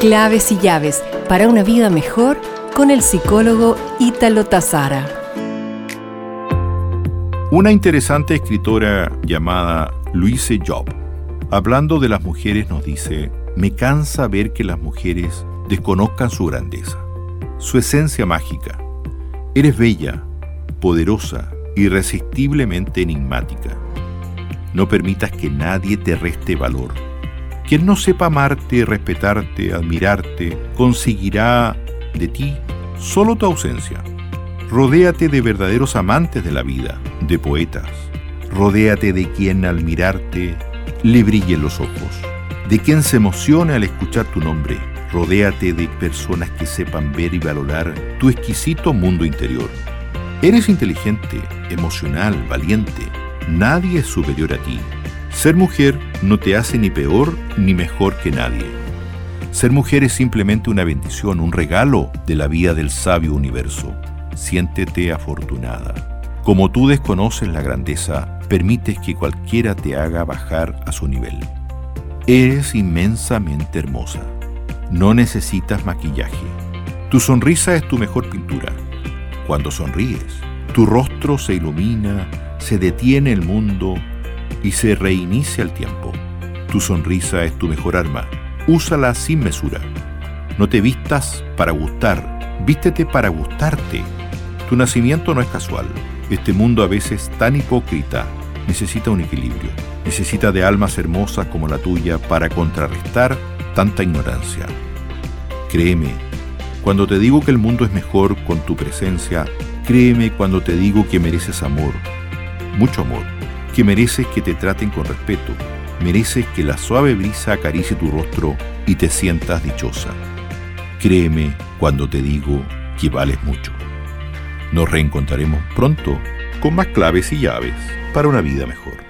Claves y llaves para una vida mejor con el psicólogo Ítalo Tazara. Una interesante escritora llamada Louise Job, hablando de las mujeres, nos dice, me cansa ver que las mujeres desconozcan su grandeza, su esencia mágica. Eres bella, poderosa, irresistiblemente enigmática. No permitas que nadie te reste valor. Quien no sepa amarte, respetarte, admirarte, conseguirá de ti solo tu ausencia. Rodéate de verdaderos amantes de la vida, de poetas. Rodéate de quien al mirarte le brillen los ojos, de quien se emocione al escuchar tu nombre. Rodéate de personas que sepan ver y valorar tu exquisito mundo interior. Eres inteligente, emocional, valiente. Nadie es superior a ti. Ser mujer no te hace ni peor ni mejor que nadie. Ser mujer es simplemente una bendición, un regalo de la vida del sabio universo. Siéntete afortunada. Como tú desconoces la grandeza, permites que cualquiera te haga bajar a su nivel. Eres inmensamente hermosa. No necesitas maquillaje. Tu sonrisa es tu mejor pintura. Cuando sonríes, tu rostro se ilumina, se detiene el mundo y se reinicia el tiempo. Tu sonrisa es tu mejor arma. Úsala sin mesura. No te vistas para gustar, vístete para gustarte. Tu nacimiento no es casual. Este mundo a veces tan hipócrita necesita un equilibrio. Necesita de almas hermosas como la tuya para contrarrestar tanta ignorancia. Créeme, cuando te digo que el mundo es mejor con tu presencia, créeme cuando te digo que mereces amor, mucho amor, mereces que te traten con respeto, mereces que la suave brisa acaricie tu rostro y te sientas dichosa. Créeme cuando te digo que vales mucho. Nos reencontraremos pronto con más claves y llaves para una vida mejor.